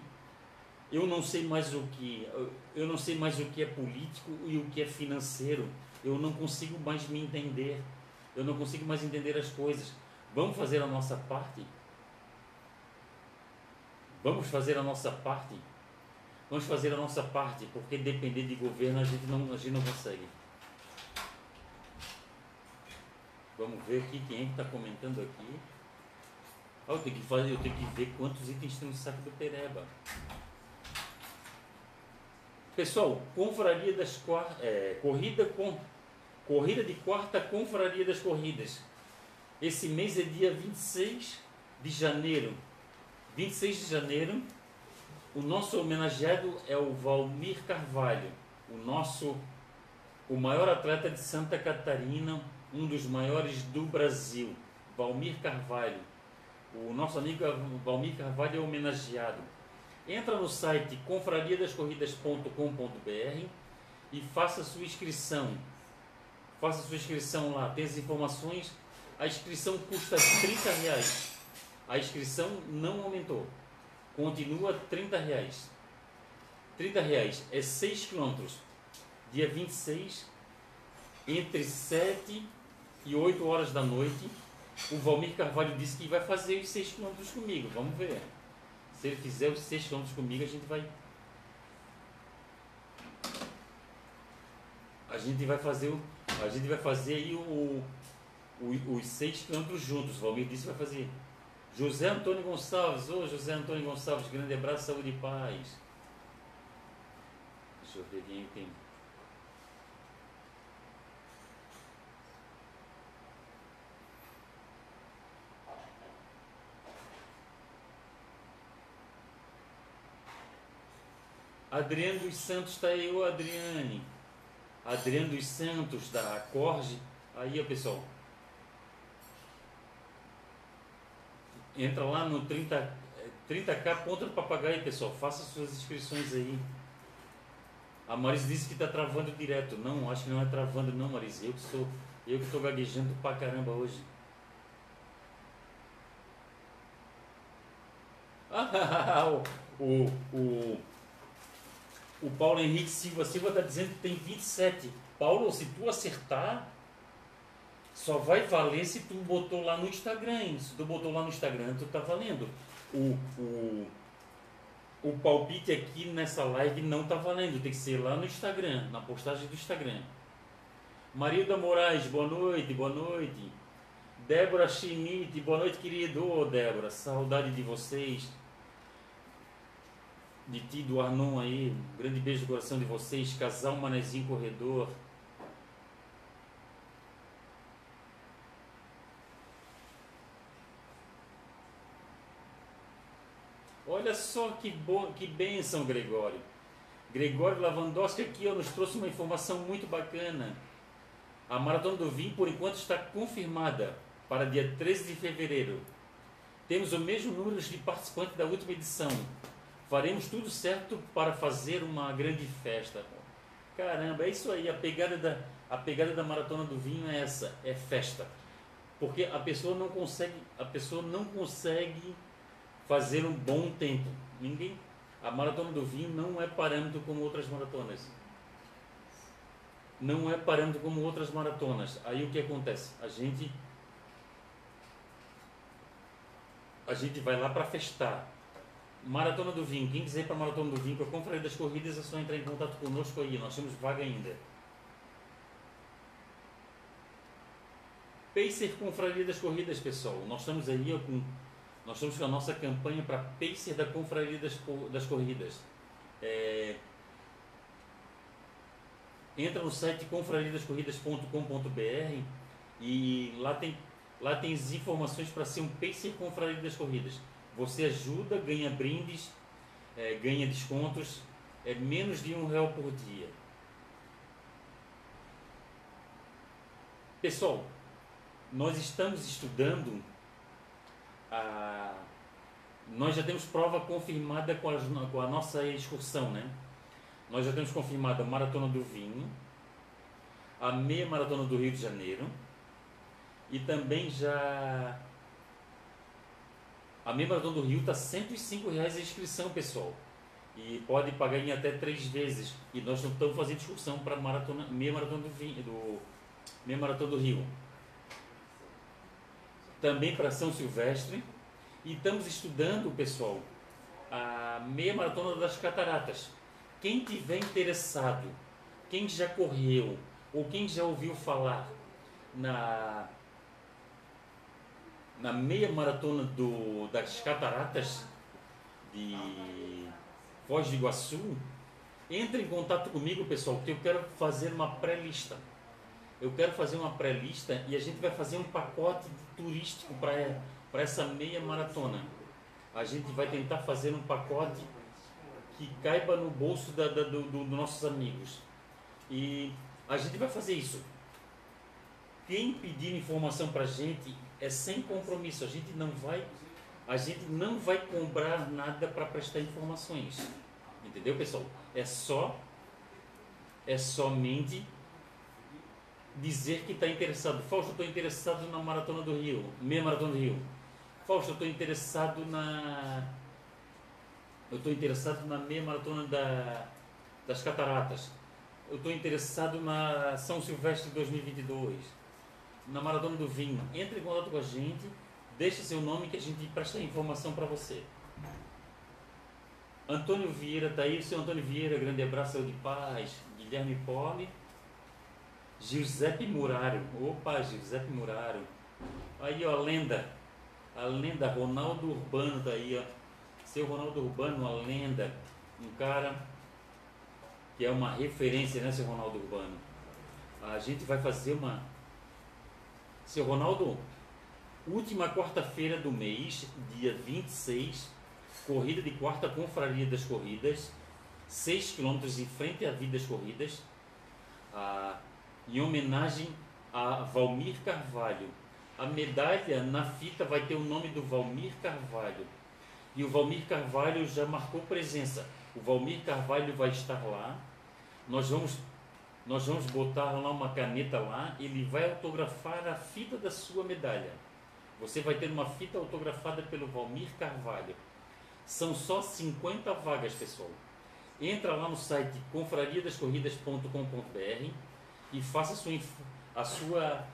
eu não sei mais o que, eu não sei mais o que é político e o que é financeiro. Eu não consigo mais me entender. Eu não consigo mais entender as coisas. Vamos fazer a nossa parte. Vamos fazer a nossa parte. Vamos fazer a nossa parte, porque depender de governo a gente não, a gente não consegue. Vamos ver aqui quem é que está comentando aqui. Oh, eu, tenho que fazer, eu tenho que ver quantos itens tem no saco do Pereba. Pessoal, confraria das é, corrida com corrida de quarta confraria das corridas. Esse mês é dia 26 de janeiro. 26 de janeiro, o nosso homenageado é o Valmir Carvalho, o nosso o maior atleta de Santa Catarina, um dos maiores do Brasil, Valmir Carvalho. O nosso amigo Valmir Carvalho é homenageado. Entra no site confrariadascorridas.com.br e faça sua inscrição. Faça sua inscrição lá, tem as informações. A inscrição custa 30 reais. A inscrição não aumentou. Continua 30 reais. 30 reais é 6 quilômetros. Dia 26, entre 7 e 8 horas da noite, o Valmir Carvalho disse que vai fazer os 6 quilômetros comigo. Vamos ver. Se ele fizer os 6 km comigo, a gente vai. A gente vai fazer. A gente vai fazer aí o, o, os 6 km juntos. O Valmir disse que vai fazer. José Antônio Gonçalves, ô José Antônio Gonçalves, grande abraço, saúde e paz. Deixa eu ver quem tem. Adriano dos Santos está aí, ô Adriane. Adriano dos Santos, da Corge. Aí, pessoal. Entra lá no 30, 30k contra o papagaio, pessoal. Faça suas inscrições aí. A Marisa disse que está travando direto. Não, acho que não é travando não, Marisa. Eu que sou, eu que estou gaguejando pra caramba hoje. o, o, o o Paulo Henrique Silva Silva está dizendo que tem 27. Paulo, se tu acertar, só vai valer se tu botou lá no Instagram. Se tu botou lá no Instagram, tu tá valendo. O, o, o palpite aqui nessa live não tá valendo. Tem que ser lá no Instagram, na postagem do Instagram. Marilda Moraes, boa noite, boa noite. Débora Schmidt, boa noite, querido. Ô, Débora, saudade de vocês de ti, do Arnon aí. Um grande beijo no coração de vocês. Casal Manezinho Corredor. Olha só que, que bênção, Gregório. Gregório Lavandowski aqui ó, nos trouxe uma informação muito bacana. A Maratona do Vinho, por enquanto, está confirmada para dia 13 de fevereiro. Temos o mesmo número de participantes da última edição, faremos tudo certo para fazer uma grande festa. Caramba, é isso aí, a pegada da, a pegada da maratona do vinho é essa, é festa. Porque a pessoa não consegue, a pessoa não consegue fazer um bom tempo. Ninguém, a maratona do vinho não é parâmetro como outras maratonas. Não é parâmetro como outras maratonas. Aí o que acontece? A gente a gente vai lá para festar Maratona do Vinho. Quem quiser ir para Maratona do Vinho, com a Confraria das Corridas, é só entrar em contato conosco aí. Nós temos vaga ainda. Pacer Confraria das Corridas, pessoal. Nós estamos aí com, nós estamos com a nossa campanha para Pacer da Confraria das, das Corridas. É, entra no site confrariadascorridas.com.br e lá tem, lá tem as informações para ser um Pacer Confraria das Corridas. Você ajuda, ganha brindes, é, ganha descontos, é menos de um real por dia. Pessoal, nós estamos estudando a, nós já temos prova confirmada com a, com a nossa excursão, né? Nós já temos confirmada a Maratona do Vinho, a meia Maratona do Rio de Janeiro e também já a meia maratona do Rio está R$ reais a inscrição, pessoal. E pode pagar em até três vezes. E nós não estamos fazendo excursão para maratona, meia maratona do, do, meia maratona do Rio. Também para São Silvestre. E estamos estudando, pessoal, a meia maratona das cataratas. Quem tiver interessado, quem já correu ou quem já ouviu falar na na meia maratona do, das cataratas de Foz do Iguaçu, entre em contato comigo, pessoal, que eu quero fazer uma pré-lista. Eu quero fazer uma pré-lista e a gente vai fazer um pacote turístico para essa meia maratona. a gente vai tentar fazer um pacote que caiba no bolso da, da, do, do, dos nossos amigos. E a gente vai fazer isso. Quem pedir informação para a gente é sem compromisso. A gente não vai, a gente não vai comprar nada para prestar informações. Entendeu, pessoal? É só, é somente dizer que está interessado. Fausto, estou interessado na Maratona do Rio, meia Maratona do Rio. Fausto, eu estou interessado na. Eu estou interessado na meia maratona da, das Cataratas. Eu estou interessado na São Silvestre 2022. Na Maratona do Vinho. Entre em contato com a gente, deixe seu nome que a gente presta informação para você. Antônio Vieira está aí, seu Antônio Vieira, grande abraço, saúde de paz. Guilherme Poli. Giuseppe Muraro. Opa, Giuseppe Muraro. Aí, ó, lenda. A lenda Ronaldo Urbano tá aí, ó. Seu Ronaldo Urbano, uma lenda. Um cara que é uma referência, né, seu Ronaldo Urbano? A gente vai fazer uma. Seu Ronaldo, última quarta-feira do mês, dia 26, corrida de quarta confraria das corridas, 6 quilômetros em frente à Vidas Corridas. Ah, em homenagem a Valmir Carvalho. A medalha na fita vai ter o nome do Valmir Carvalho. E o Valmir Carvalho já marcou presença. O Valmir Carvalho vai estar lá. Nós vamos nós vamos botar lá uma caneta lá, ele vai autografar a fita da sua medalha. Você vai ter uma fita autografada pelo Valmir Carvalho. São só 50 vagas, pessoal. Entra lá no site confrariadascorridas.com.br e faça a sua, a sua,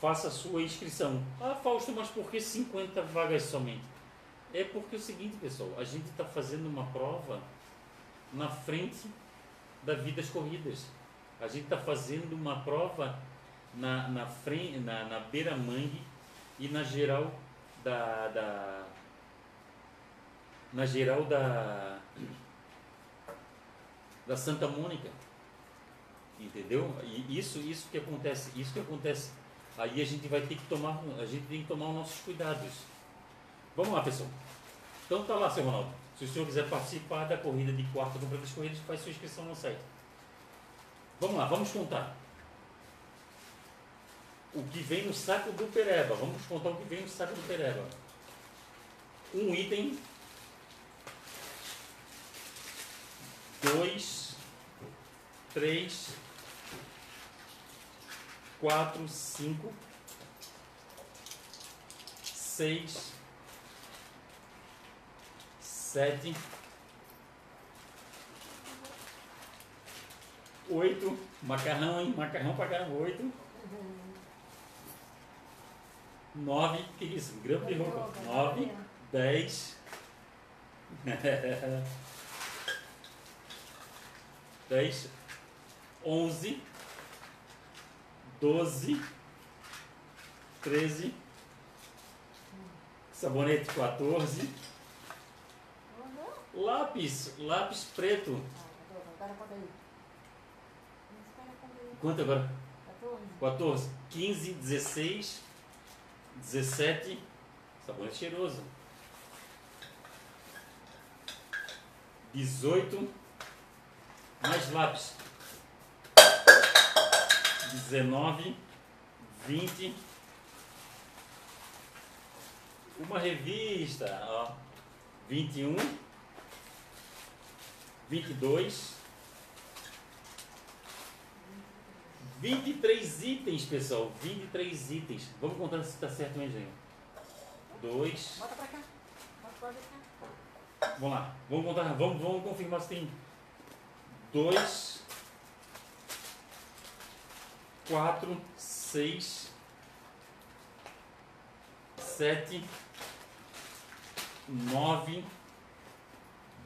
faça sua inscrição. Ah, Fausto, mas por que 50 vagas somente? É porque é o seguinte, pessoal, a gente está fazendo uma prova na frente da Vidas Corridas. A gente está fazendo uma prova na, na, frente, na, na beira mangue e na geral da, da na geral da da Santa Mônica. Entendeu? E isso, isso que acontece, isso que acontece. Aí a gente vai ter que tomar, a gente tem que tomar os nossos cuidados. Vamos lá, pessoal. Então tá lá, seu Ronaldo. Se o senhor quiser participar da corrida de quarta compra das corridas, faz sua inscrição no site. Vamos lá, vamos contar. O que vem no saco do Pereba. Vamos contar o que vem no saco do Pereba. Um item. Dois. Três quatro, cinco, seis, sete, oito, macarrão, hein? Macarrão para caramba, oito, nove, que isso? Grama de roupa, nove, dez, dez, onze, doze, treze, sabonete quatorze, lápis, lápis preto. Quanto agora? 14, 15, 16, 17, sabonete cheiroso. 18, mais lápis. 19, 20. Uma revista, ó. 21, 22, 23 itens, pessoal. 23 itens. Vamos contar se está certo, gente? 2. Bota pra cá. Bota pra cá. Vamos lá. Vamos contar. Vamos, vamos confirmar se tem 2 quatro, seis, sete, nove,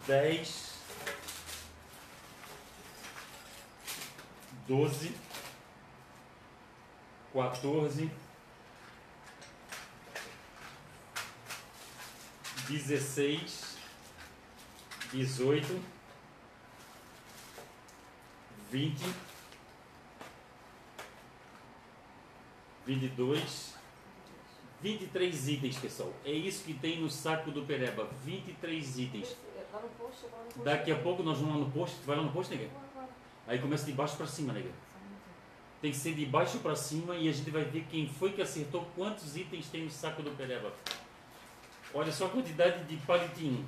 dez, doze, quatorze, dezesseis, dezoito, vinte vinte e dois, 23 itens, pessoal. É isso que tem no saco do Pereba. 23 itens. Lá no posto. Daqui a pouco nós vamos lá no posto. Tu vai lá no posto, nega? Aí começa de baixo para cima, nega. Tem que ser de baixo para cima e a gente vai ver quem foi que acertou quantos itens tem no saco do Pereba. Olha só a quantidade de palitinho.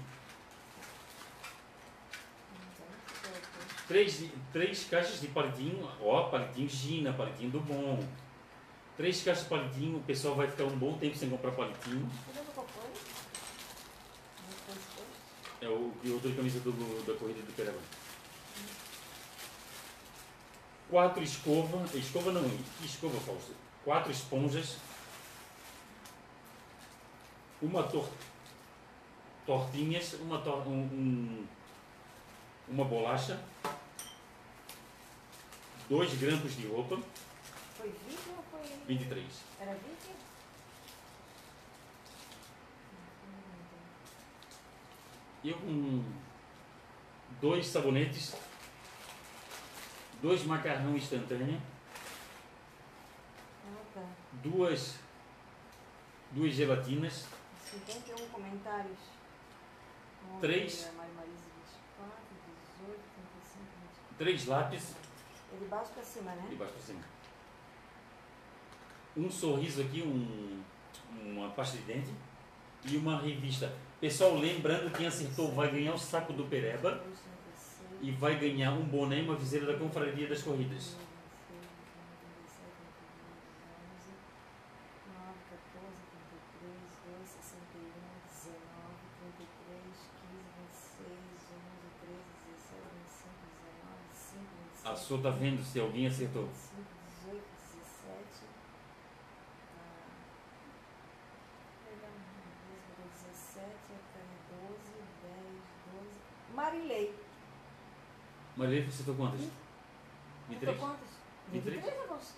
Três, três caixas de palitinho. Ó, palitinho Gina, palitinho do bom. Três caixas de palitinho. O pessoal vai ficar um bom tempo sem comprar palitinho. É o e outra camisa do, da corrida do Pereba. Quatro escova. Escova não, escova, Fausto? Quatro esponjas. Uma tor tortinhas. Uma, tor um- uma bolacha. Dois grampos de roupa. Foi 20 ou foi. 23. Era 20? E um, dois sabonetes. Dois macarrão instantâneo. Ah, tá. Duas, duas gelatinas. 51 comentários. Três. ver, Mari Marisa 24, 18, 35, 20. Três lápis É de baixo pra cima, né? de baixo para cima. Um sorriso aqui, um, uma pasta de dente e uma revista. Pessoal, lembrando quem acertou vai ganhar o saco do Pereba 2, 36, e vai ganhar um boné e uma viseira da Confraria das Corridas. 26, 27, 11, 9, 14, 33, 2, 61, 19, 33, 15, 26, 11, 13, 17, 25, 19, 5, 26. A sua tá vendo se alguém acertou. 25, 18, 17. ah, perdão, 17, até 12, 10, 12. Marilei. Acertou quantas? Acertou 23? quantos? 23? 23, Afonso?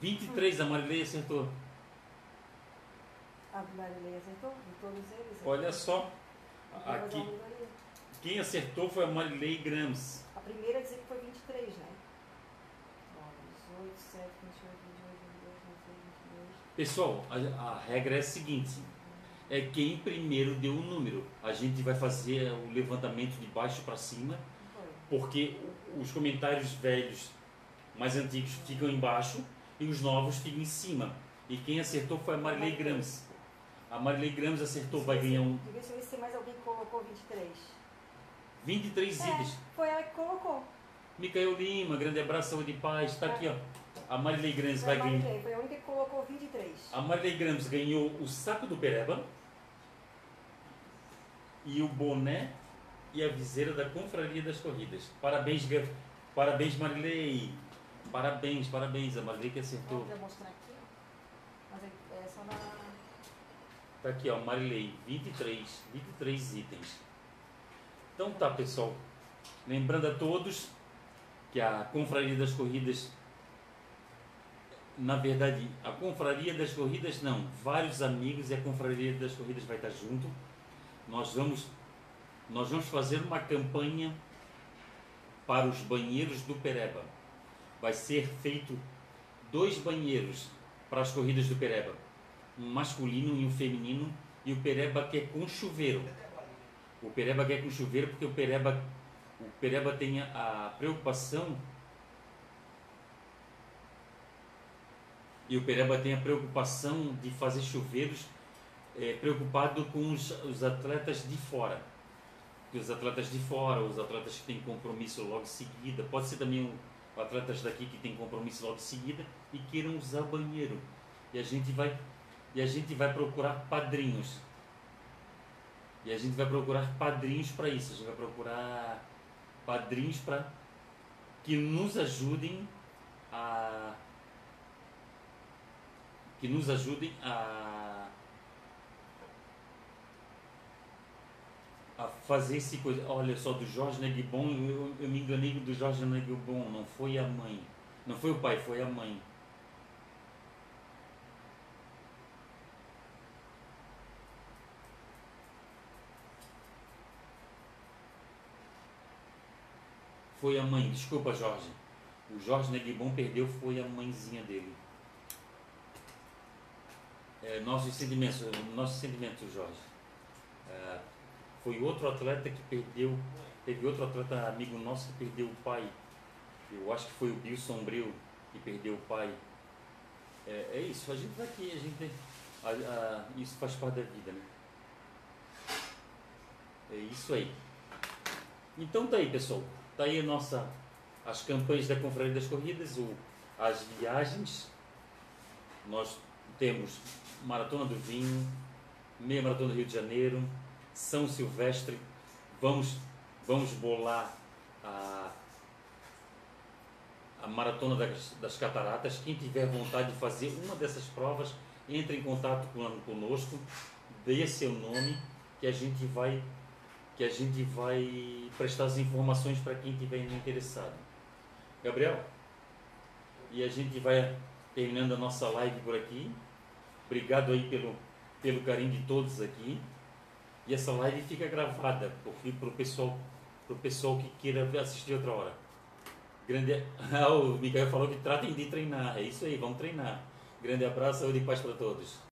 23 a Marilei acertou. A Marilei acertou? De todos eles? Olha só, aqui quem acertou foi a Marilei Grams. A primeira dizia que foi 23, né? Ó, 18, 7, 28, 28, 22, 23, 22. Pessoal, a, a regra é a seguinte: é quem primeiro deu o número. A gente vai fazer o levantamento de baixo para cima? Porque os comentários velhos, mais antigos, ficam embaixo e os novos ficam em cima. E quem acertou foi a Marilei Grams. A Marilei Grams acertou, vai ganhar um Deixa eu ver se mais alguém colocou 23. 23 É, itens. foi ela que colocou. Micael Lima, grande abraço, saúde e paz. Está aqui, ó. A Marilei Grams vai ganhar. Foi a única que colocou 23. A Marilei Grams ganhou o saco do Pereba e o boné e a viseira da Confraria das Corridas. Parabéns, Ga- parabéns Marilei. Parabéns, parabéns. A Marilei que acertou. Vamos mostrar aqui. Mas é, é só na. Tá aqui, ó, Marilei, 23, 23 itens. Então tá, pessoal. Lembrando a todos que a Confraria das Corridas, na verdade, a Confraria das Corridas não, vários amigos e a Confraria das Corridas vai estar junto. Nós vamos, nós vamos fazer uma campanha para os banheiros do Pereba. Vai ser feito dois banheiros para as corridas do Pereba um masculino e um feminino e o Pereba quer com chuveiro. O Pereba quer com chuveiro porque o Pereba, o Pereba tem a, a preocupação e o Pereba tem a preocupação de fazer chuveiros eh, preocupado com os, os atletas de fora. Os atletas de fora, os atletas que têm compromisso logo em seguida, pode ser também o, atletas daqui que têm compromisso logo em seguida e queiram usar banheiro. E a gente vai e a gente vai procurar padrinhos. E a gente vai procurar padrinhos para isso. A gente vai procurar padrinhos para que nos ajudem a que nos ajudem a fazer esse coisa. Olha só do Jorge Negbon, eu, eu me enganei do Jorge Negbon, não foi a mãe, não foi o pai, foi a mãe. Foi a mãe, desculpa Jorge. O Jorge Negbon perdeu, foi a mãezinha dele. é, nossos sentimentos, nossos sentimentos, Jorge. É, foi outro atleta que perdeu, teve outro atleta amigo nosso que perdeu o pai. Eu acho que foi o Bill Sombrio que perdeu o pai. É, é isso, a gente tá aqui, a gente a, a, isso faz parte da vida, né? É isso aí. Então tá aí, pessoal. Tá aí a nossa as campanhas da Confraria das Corridas, o, as viagens. Nós temos Maratona do Vinho, Meia Maratona do Rio de Janeiro, São Silvestre. Vamos, vamos bolar a, a Maratona das, das Cataratas. Quem tiver vontade de fazer uma dessas provas, entre em contato conosco, dê seu nome, que a gente vai que a gente vai prestar as informações para quem tiver interessado. Gabriel, e a gente vai terminando a nossa live por aqui. Obrigado aí pelo, pelo carinho de todos aqui. E essa live fica gravada para o pessoal, pro pessoal que queira assistir outra hora. Grande, ah, o Miguel falou que tratem de treinar. É isso aí, vamos treinar. Grande abraço, saúde e paz para todos.